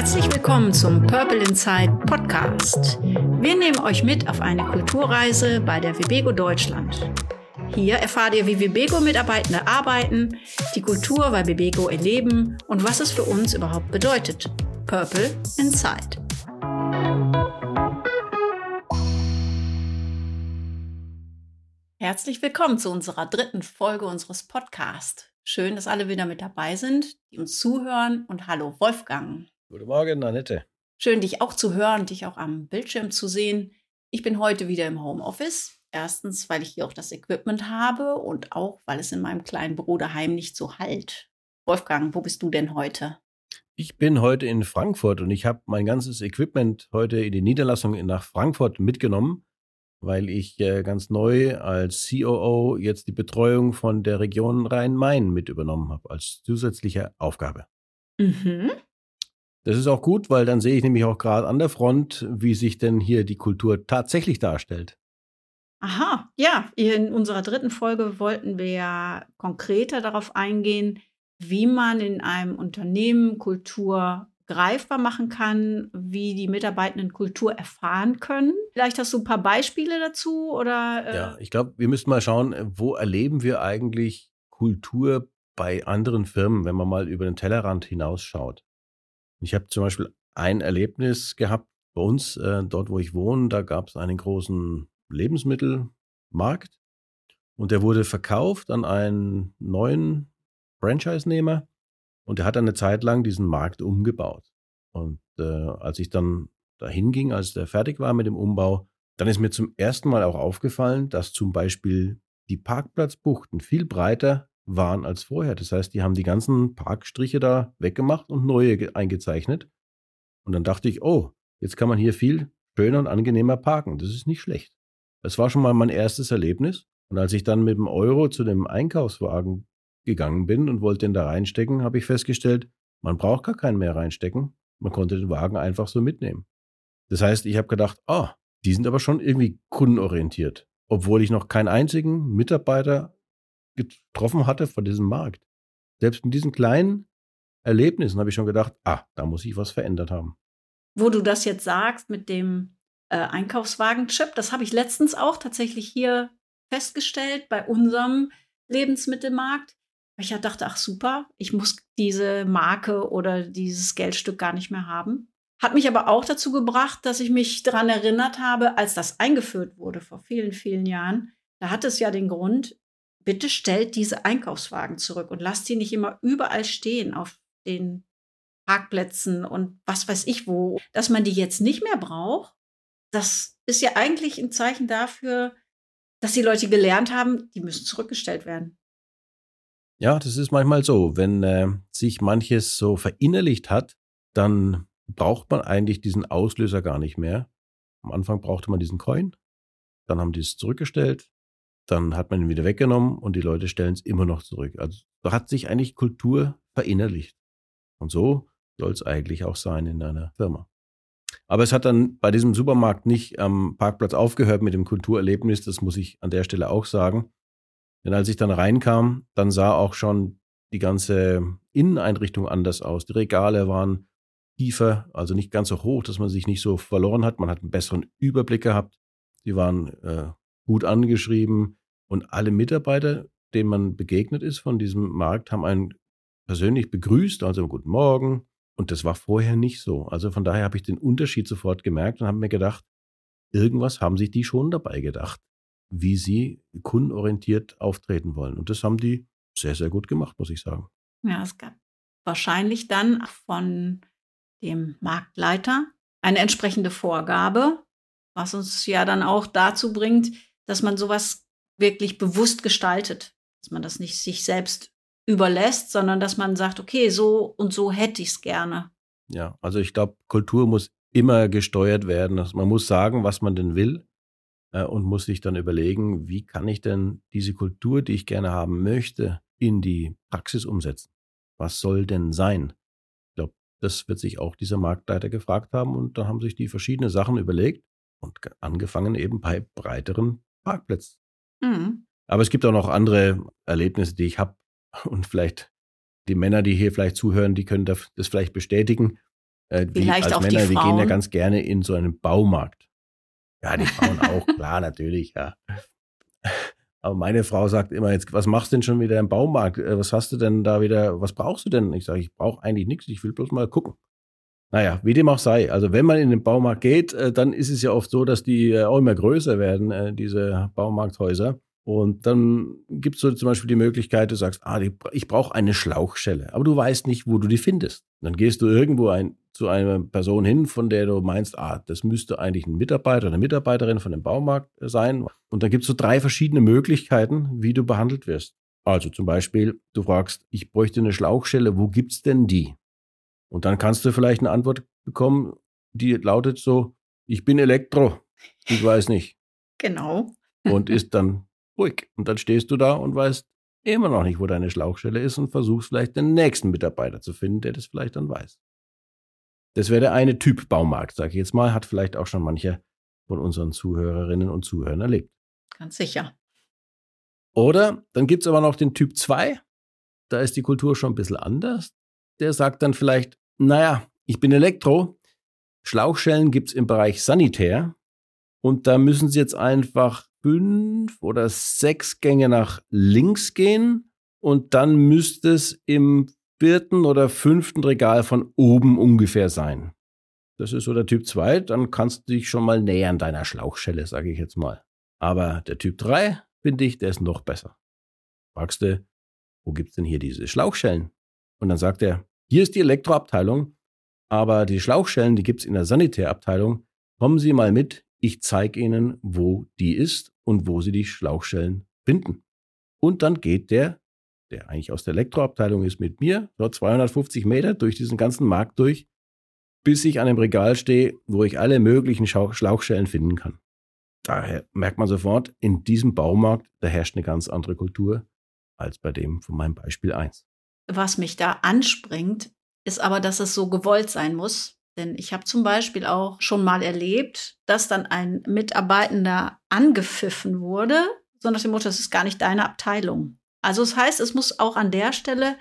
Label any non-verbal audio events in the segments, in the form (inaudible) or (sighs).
Herzlich willkommen zum Purple Inside Podcast. Wir nehmen euch mit auf eine Kulturreise bei der Webego Deutschland. Hier erfahrt ihr, wie Webego-Mitarbeitende arbeiten, die Kultur bei Webego erleben und was es für uns überhaupt bedeutet. Purple Inside. Herzlich willkommen zu unserer dritten Folge unseres Podcasts. Schön, dass alle wieder mit dabei sind, die uns zuhören. Und hallo, Wolfgang. Guten Morgen, Annette. Schön, dich auch zu hören, dich auch am Bildschirm zu sehen. Ich bin heute wieder im Homeoffice. Erstens, weil ich hier auch das Equipment habe und auch, weil es in meinem kleinen Büro daheim nicht so halt. Wolfgang, wo bist du denn heute? Ich bin heute in Frankfurt und ich habe mein ganzes Equipment heute in die Niederlassung nach Frankfurt mitgenommen, weil ich äh, ganz neu als COO jetzt die Betreuung von der Region Rhein-Main mit übernommen habe, als zusätzliche Aufgabe. Mhm. Das ist auch gut, weil dann sehe ich nämlich auch gerade an der Front, wie sich denn hier die Kultur tatsächlich darstellt. Aha, ja, in unserer dritten Folge wollten wir ja konkreter darauf eingehen, wie man in einem Unternehmen Kultur greifbar machen kann, wie die Mitarbeitenden Kultur erfahren können. Vielleicht hast du ein paar Beispiele dazu oder? Äh ja, ich glaube, wir müssen mal schauen, wo erleben wir eigentlich Kultur bei anderen Firmen, wenn man mal über den Tellerrand hinausschaut. Ich habe zum Beispiel ein Erlebnis gehabt bei uns, äh, dort wo ich wohne, da gab es einen großen Lebensmittelmarkt und der wurde verkauft an einen neuen Franchise-Nehmer und der hat eine Zeit lang diesen Markt umgebaut. Und äh, als ich dann dahin ging, als der fertig war mit dem Umbau, dann ist mir zum ersten Mal auch aufgefallen, dass zum Beispiel die Parkplatzbuchten viel breiter waren als vorher. Das heißt, die haben die ganzen Parkstriche da weggemacht und neue eingezeichnet. Und dann dachte ich, oh, jetzt kann man hier viel schöner und angenehmer parken. Das ist nicht schlecht. Das war schon mal mein erstes Erlebnis. Und als ich dann mit dem Euro zu dem Einkaufswagen gegangen bin und wollte den da reinstecken, habe ich festgestellt, man braucht gar keinen mehr reinstecken. Man konnte den Wagen einfach so mitnehmen. Das heißt, ich habe gedacht, oh, die sind aber schon irgendwie kundenorientiert, obwohl ich noch keinen einzigen Mitarbeiter getroffen hatte von diesem Markt. Selbst mit diesen kleinen Erlebnissen habe ich schon gedacht, ah, da muss ich was verändert haben. Wo du das jetzt sagst mit dem äh, Einkaufswagen-Chip, das habe ich letztens auch tatsächlich hier festgestellt bei unserem Lebensmittelmarkt. Ich dachte, ach super, ich muss diese Marke oder dieses Geldstück gar nicht mehr haben. Hat mich aber auch dazu gebracht, dass ich mich daran erinnert habe, als das eingeführt wurde vor vielen, vielen Jahren. Da hat es ja den Grund, bitte stellt diese Einkaufswagen zurück und lasst die nicht immer überall stehen auf den Parkplätzen und was weiß ich wo. Dass man die jetzt nicht mehr braucht, das ist ja eigentlich ein Zeichen dafür, dass die Leute gelernt haben, die müssen zurückgestellt werden. Ja, das ist manchmal so. Wenn äh, sich manches so verinnerlicht hat, dann braucht man eigentlich diesen Auslöser gar nicht mehr. Am Anfang brauchte man diesen Coin, dann haben die es zurückgestellt, dann hat man ihn wieder weggenommen und die Leute stellen es immer noch zurück. Also da hat sich eigentlich Kultur verinnerlicht. Und so soll es eigentlich auch sein in einer Firma. Aber es hat dann bei diesem Supermarkt nicht am Parkplatz aufgehört mit dem Kulturerlebnis, das muss ich an der Stelle auch sagen. Denn als ich dann reinkam, dann sah auch schon die ganze Inneneinrichtung anders aus. Die Regale waren tiefer, also nicht ganz so hoch, dass man sich nicht so verloren hat. Man hat einen besseren Überblick gehabt. Sie waren äh, gut angeschrieben und alle Mitarbeiter, denen man begegnet ist von diesem Markt, haben einen persönlich begrüßt, also guten Morgen. Und das war vorher nicht so. Also von daher habe ich den Unterschied sofort gemerkt und habe mir gedacht, irgendwas haben sich die schon dabei gedacht, wie sie kundenorientiert auftreten wollen. Und das haben die sehr, sehr gut gemacht, muss ich sagen. Ja, es gab wahrscheinlich dann von dem Marktleiter eine entsprechende Vorgabe, was uns ja dann auch dazu bringt, dass man sowas wirklich bewusst gestaltet, dass man das nicht sich selbst überlässt, sondern dass man sagt, okay, so und so hätte ich es gerne. Ja, also ich glaube, Kultur muss immer gesteuert werden. Also man muss sagen, was man denn will äh, und muss sich dann überlegen, wie kann ich denn diese Kultur, die ich gerne haben möchte, in die Praxis umsetzen? Was soll denn sein? Ich glaube, das wird sich auch dieser Marktleiter gefragt haben und da haben sich die verschiedene Sachen überlegt und angefangen eben bei breiteren Parkplätzen. Mhm. Aber es gibt auch noch andere Erlebnisse, die ich habe (laughs) und vielleicht die Männer, die hier vielleicht zuhören, die können das vielleicht bestätigen. Äh, die, Vielleicht als auch Männer, die wir gehen ja ganz gerne in so einen Baumarkt. Ja, die Frauen (laughs) auch, klar, natürlich, ja. Aber meine Frau sagt immer jetzt, was machst du denn schon wieder im Baumarkt? Äh, Was hast du denn da wieder, was brauchst du denn? Ich sage, ich brauche eigentlich nichts, ich will bloß mal gucken. Naja, wie dem auch sei. Also wenn man in den Baumarkt geht, äh, dann ist es ja oft so, dass die äh, auch immer größer werden, äh, diese Baumarkthäuser. Und dann gibt es so zum Beispiel die Möglichkeit, du sagst, ah, ich brauche eine Schlauchschelle, aber du weißt nicht, wo du die findest. Dann gehst du irgendwo ein, zu einer Person hin, von der du meinst, ah, das müsste eigentlich ein Mitarbeiter oder eine Mitarbeiterin von dem Baumarkt sein. Und dann gibt es so drei verschiedene Möglichkeiten, wie du behandelt wirst. Also zum Beispiel, du fragst, ich bräuchte eine Schlauchschelle, wo gibt's denn die? Und dann kannst du vielleicht eine Antwort bekommen, die lautet so, ich bin Elektro, ich weiß nicht. Genau. Und ist dann ruhig. Und dann stehst du da und weißt immer noch nicht, wo deine Schlauchstelle ist und versuchst vielleicht den nächsten Mitarbeiter zu finden, der das vielleicht dann weiß. Das wäre der eine Typ Baumarkt, sage ich jetzt mal, hat vielleicht auch schon mancher von unseren Zuhörerinnen und Zuhörern erlebt. Ganz sicher. Oder dann gibt's aber noch den Typ 2, da ist die Kultur schon ein bisschen anders. Der sagt dann vielleicht, naja, ich bin Elektro, Schlauchschellen gibt's im Bereich Sanitär und da müssen Sie jetzt einfach fünf oder sechs Gänge nach links gehen und dann müsste es im vierten oder fünften Regal von oben ungefähr sein. Das ist so der Typ 2, dann kannst du dich schon mal nähern deiner Schlauchschelle, sage ich jetzt mal. Aber der Typ 3, finde ich, der ist noch besser. Fragst du, wo gibt's denn hier diese Schlauchschellen? Und dann sagt er, hier ist die Elektroabteilung, aber die Schlauchschellen, die gibt's in der Sanitärabteilung. Kommen Sie mal mit, ich zeige Ihnen, wo die ist und wo Sie die Schlauchschellen finden. Und dann geht der, der eigentlich aus der Elektroabteilung ist, mit mir, so 250 Meter durch diesen ganzen Markt durch, bis ich an dem Regal stehe, wo ich alle möglichen Schlauchschellen finden kann. Daher merkt man sofort, in diesem Baumarkt, da herrscht eine ganz andere Kultur als bei dem von meinem Beispiel 1. Was mich da anspringt, ist aber, dass es so gewollt sein muss. Denn ich habe zum Beispiel auch schon mal erlebt, dass dann ein Mitarbeitender angepfiffen wurde, so nach dem Motto, das ist gar nicht deine Abteilung. Also es heißt, es muss auch an der Stelle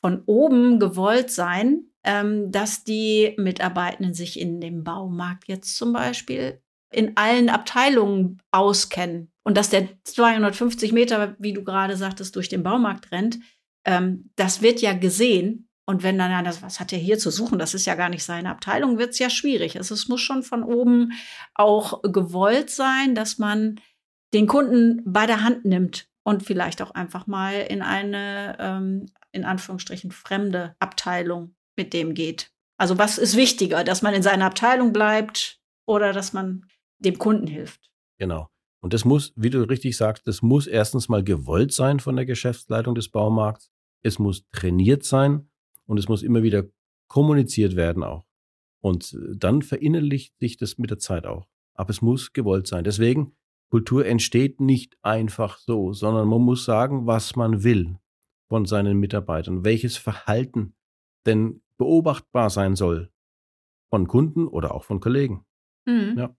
von oben gewollt sein, ähm, dass die Mitarbeitenden sich in dem Baumarkt jetzt zum Beispiel in allen Abteilungen auskennen und dass der 250 Meter, wie du gerade sagtest, durch den Baumarkt rennt, ähm, das wird ja gesehen. Und wenn dann einer, was hat er hier zu suchen? Das ist ja gar nicht seine Abteilung, wird es ja schwierig. Also es muss schon von oben auch gewollt sein, dass man den Kunden bei der Hand nimmt und vielleicht auch einfach mal in eine, ähm, in Anführungsstrichen, fremde Abteilung mit dem geht. Also was ist wichtiger, dass man in seiner Abteilung bleibt oder dass man dem Kunden hilft? Genau. Und das muss, wie du richtig sagst, das muss erstens mal gewollt sein von der Geschäftsleitung des Baumarkts. Es muss trainiert sein und es muss immer wieder kommuniziert werden auch. Und dann verinnerlicht sich das mit der Zeit auch. Aber es muss gewollt sein. Deswegen, Kultur entsteht nicht einfach so, sondern man muss sagen, was man will von seinen Mitarbeitern, welches Verhalten denn beobachtbar sein soll von Kunden oder auch von Kollegen. Mhm. Ja.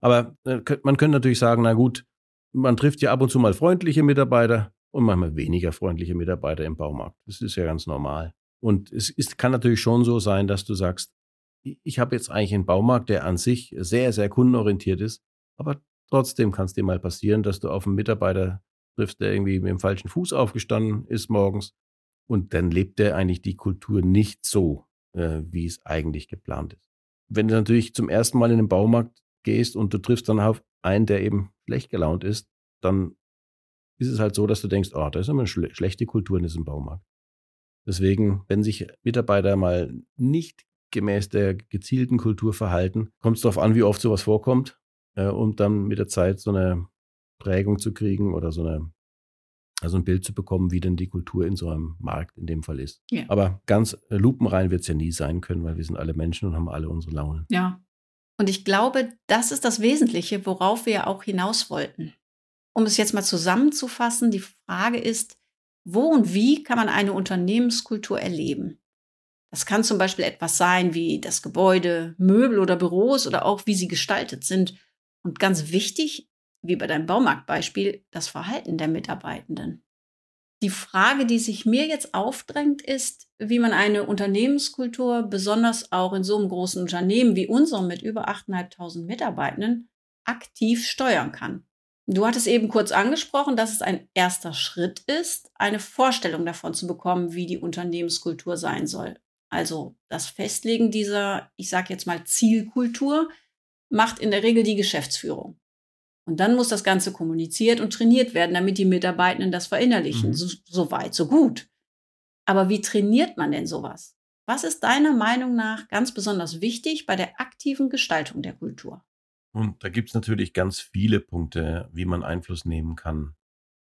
Aber äh, man könnte natürlich sagen, na gut, man trifft ja ab und zu mal freundliche Mitarbeiter und manchmal weniger freundliche Mitarbeiter im Baumarkt. Das ist ja ganz normal. Und es ist, kann natürlich schon so sein, dass du sagst, ich- habe jetzt eigentlich einen Baumarkt, der an sich sehr, sehr kundenorientiert ist, aber trotzdem kann es dir mal passieren, dass du auf einen Mitarbeiter triffst, der irgendwie mit dem falschen Fuß aufgestanden ist morgens und dann lebt der eigentlich die Kultur nicht so, äh, wie es eigentlich geplant ist. Wenn du natürlich zum ersten Mal in den Baumarkt gehst und du triffst dann auf einen, der eben schlecht gelaunt ist, dann ist es halt so, dass du denkst, oh, da ist immer eine schle schlechte Kultur in diesem Baumarkt. Deswegen, wenn sich Mitarbeiter mal nicht gemäß der gezielten Kultur verhalten, kommt es darauf an, wie oft sowas vorkommt, äh, um dann mit der Zeit so eine Prägung zu kriegen oder so eine, also ein Bild zu bekommen, wie denn die Kultur in so einem Markt in dem Fall ist. Ja. Aber ganz lupenrein wird es ja nie sein können, weil wir sind alle Menschen und haben alle unsere Launen. Ja. Und ich glaube, das ist das Wesentliche, worauf wir auch hinaus wollten. Um es jetzt mal zusammenzufassen, die Frage ist, wo und wie kann man eine Unternehmenskultur erleben? Das kann zum Beispiel etwas sein wie das Gebäude, Möbel oder Büros oder auch wie sie gestaltet sind. Und ganz wichtig, wie bei deinem Baumarktbeispiel, das Verhalten der Mitarbeitenden. Die Frage, die sich mir jetzt aufdrängt, ist, wie man eine Unternehmenskultur, besonders auch in so einem großen Unternehmen wie unserem mit über 8.500 Mitarbeitenden, aktiv steuern kann. Du hattest eben kurz angesprochen, dass es ein erster Schritt ist, eine Vorstellung davon zu bekommen, wie die Unternehmenskultur sein soll. Also das Festlegen dieser, ich sage jetzt mal, Zielkultur macht in der Regel die Geschäftsführung. Und dann muss das Ganze kommuniziert und trainiert werden, damit die Mitarbeitenden das verinnerlichen. Mhm. So, so weit, so gut. Aber wie trainiert man denn sowas? Was ist deiner Meinung nach ganz besonders wichtig bei der aktiven Gestaltung der Kultur? Und da gibt es natürlich ganz viele Punkte, wie man Einfluss nehmen kann.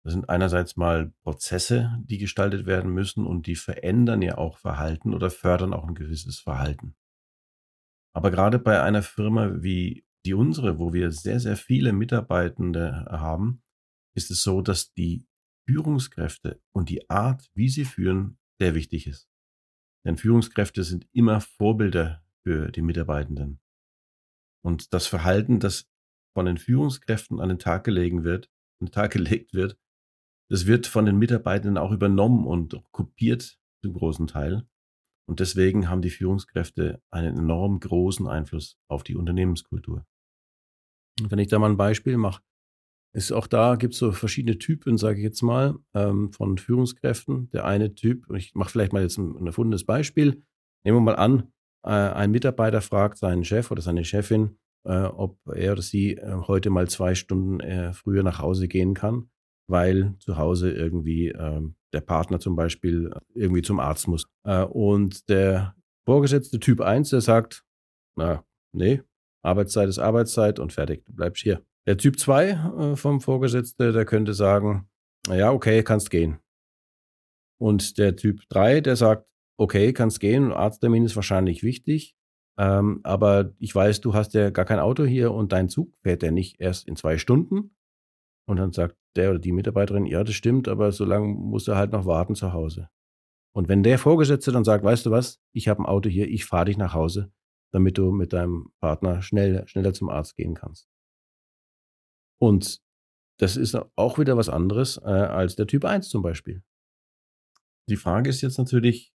Das sind einerseits mal Prozesse, die gestaltet werden müssen und die verändern ja auch Verhalten oder fördern auch ein gewisses Verhalten. Aber gerade bei einer Firma wie die unsere, wo wir sehr, sehr viele Mitarbeitende haben, ist es so, dass die Führungskräfte und die Art, wie sie führen, sehr wichtig ist. Denn Führungskräfte sind immer Vorbilder für die Mitarbeitenden. Und das Verhalten, das von den Führungskräften an den Tag gelegen wird, an den Tag (laughs) gelegt wird, das wird von den Mitarbeitenden auch übernommen und kopiert zum großen Teil. Und deswegen haben die Führungskräfte einen enorm großen Einfluss auf die Unternehmenskultur. Und wenn ich da mal ein Beispiel mache, ist auch da gibt es so verschiedene Typen, sage ich jetzt mal, ähm, von Führungskräften. Der eine Typ, ich mache vielleicht mal jetzt ein, ein erfundenes Beispiel. Nehmen wir mal an, ein Mitarbeiter fragt seinen Chef oder seine Chefin, äh, ob er oder sie äh, heute mal zwei Stunden äh, früher nach Hause gehen kann, weil zu Hause irgendwie ähm, der Partner zum Beispiel irgendwie zum Arzt muss. Äh, und der Vorgesetzte Typ 1, der sagt, na, nee, Arbeitszeit ist Arbeitszeit und fertig, du bleibst hier. Der Typ 2 äh, vom Vorgesetzten, der könnte sagen, ja, okay, kannst gehen. Und der Typ 3, der sagt, okay, kannst gehen, Arzttermin ist wahrscheinlich wichtig, ähm, aber ich weiß, du hast ja gar kein Auto hier und dein Zug fährt ja nicht erst in zwei Stunden. Und dann sagt der oder die Mitarbeiterin, ja, das stimmt, aber so lange muss er halt noch warten zu Hause. Und wenn der Vorgesetzte dann sagt, weißt du was, ich habe ein Auto hier, ich fahre dich nach Hause, damit du mit deinem Partner schnell, schneller zum Arzt gehen kannst. Und das ist auch wieder was anderes äh, als der Typ 1 zum Beispiel. Die Frage ist jetzt natürlich,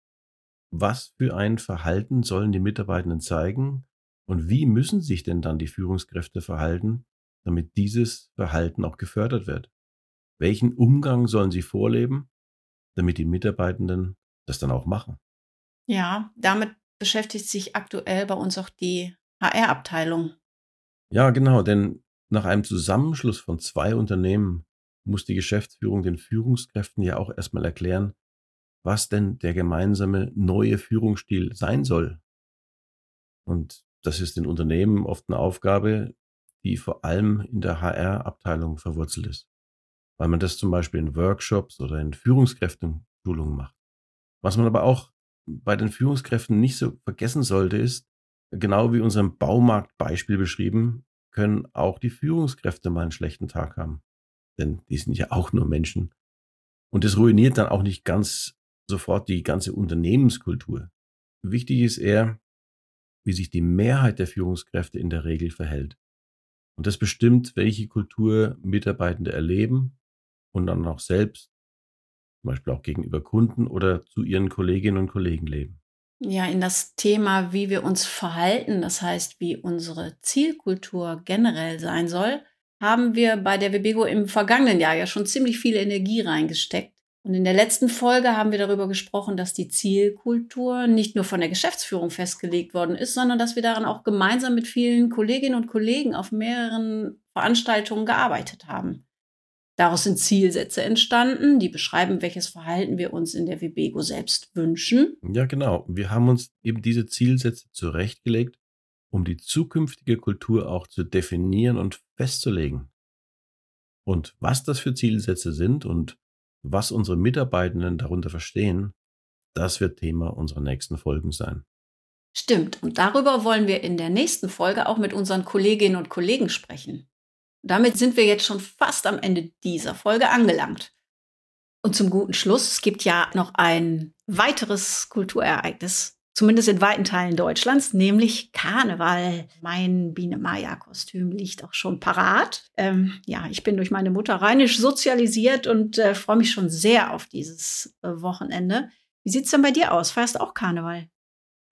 was für ein Verhalten sollen die Mitarbeitenden zeigen und wie müssen sich denn dann die Führungskräfte verhalten, damit dieses Verhalten auch gefördert wird? Welchen Umgang sollen sie vorleben, damit die Mitarbeitenden das dann auch machen? Ja, damit beschäftigt sich aktuell bei uns auch die HR-Abteilung. Ja, genau, denn nach einem Zusammenschluss von zwei Unternehmen muss die Geschäftsführung den Führungskräften ja auch erstmal erklären, was denn der gemeinsame neue Führungsstil sein soll. Und das ist den Unternehmen oft eine Aufgabe, die vor allem in der HR-Abteilung verwurzelt ist, weil man das zum Beispiel in Workshops oder in Führungskräftenschulungen macht. Was man aber auch bei den Führungskräften nicht so vergessen sollte, ist, genau wie unserem Baumarktbeispiel beschrieben, können auch die Führungskräfte mal einen schlechten Tag haben. Denn die sind ja auch nur Menschen. Und das ruiniert dann auch nicht ganz sofort die ganze Unternehmenskultur. Wichtig ist eher, wie sich die Mehrheit der Führungskräfte in der Regel verhält. Und das bestimmt, welche Kultur Mitarbeitende erleben und dann auch selbst zum Beispiel auch gegenüber Kunden oder zu ihren Kolleginnen und Kollegen leben. Ja, in das Thema, wie wir uns verhalten, das heißt, wie unsere Zielkultur generell sein soll, haben wir bei der Webego im vergangenen Jahr ja schon ziemlich viel Energie reingesteckt. Und in der letzten Folge haben wir darüber gesprochen, dass die Zielkultur nicht nur von der Geschäftsführung festgelegt worden ist, sondern dass wir daran auch gemeinsam mit vielen Kolleginnen und Kollegen auf mehreren Veranstaltungen gearbeitet haben. Daraus sind Zielsätze entstanden, die beschreiben, welches Verhalten wir uns in der Webego selbst wünschen. Ja, genau. Wir haben uns eben diese Zielsätze zurechtgelegt, um die zukünftige Kultur auch zu definieren und festzulegen. Und was das für Zielsätze sind und was unsere Mitarbeitenden darunter verstehen, das wird Thema unserer nächsten Folgen sein. Stimmt. Und darüber wollen wir in der nächsten Folge auch mit unseren Kolleginnen und Kollegen sprechen. Damit sind wir jetzt schon fast am Ende dieser Folge angelangt. Und zum guten Schluss, es gibt ja noch ein weiteres Kulturereignis zumindest in weiten Teilen Deutschlands, nämlich Karneval. Mein Biene-Maja-Kostüm liegt auch schon parat. Ähm, ja, ich bin durch meine Mutter rheinisch sozialisiert und äh, freue mich schon sehr auf dieses äh, Wochenende. Wie sieht es denn bei dir aus? Feierst auch Karneval?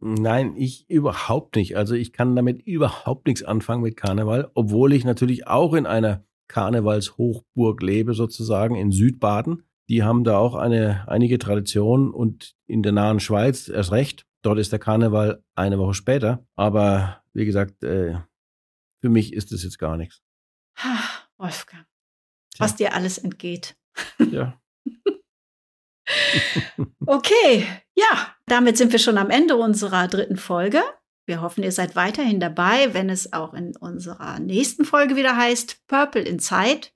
Nein, ich überhaupt nicht. Also ich kann damit überhaupt nichts anfangen mit Karneval, obwohl ich natürlich auch in einer Karnevalshochburg lebe, sozusagen in Südbaden. Die haben da auch eine, einige Traditionen und in der nahen Schweiz erst recht. Dort ist der Karneval eine Woche später. Aber wie gesagt, äh, für mich ist das jetzt gar nichts. Ha, (sighs) Wolfgang, Tja. was dir alles entgeht. Ja. (laughs) (laughs) okay, ja, damit sind wir schon am Ende unserer dritten Folge. Wir hoffen, ihr seid weiterhin dabei, wenn es auch in unserer nächsten Folge wieder heißt Purple in Zeit.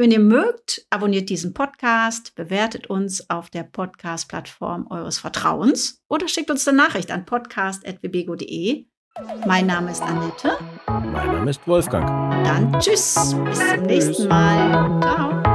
Wenn ihr mögt, abonniert diesen Podcast, bewertet uns auf der Podcast-Plattform eures Vertrauens oder schickt uns eine Nachricht an podcast.wbego.de. Mein Name ist Annette. Mein Name ist Wolfgang. Dann tschüss, bis zum nächsten Mal. Ciao.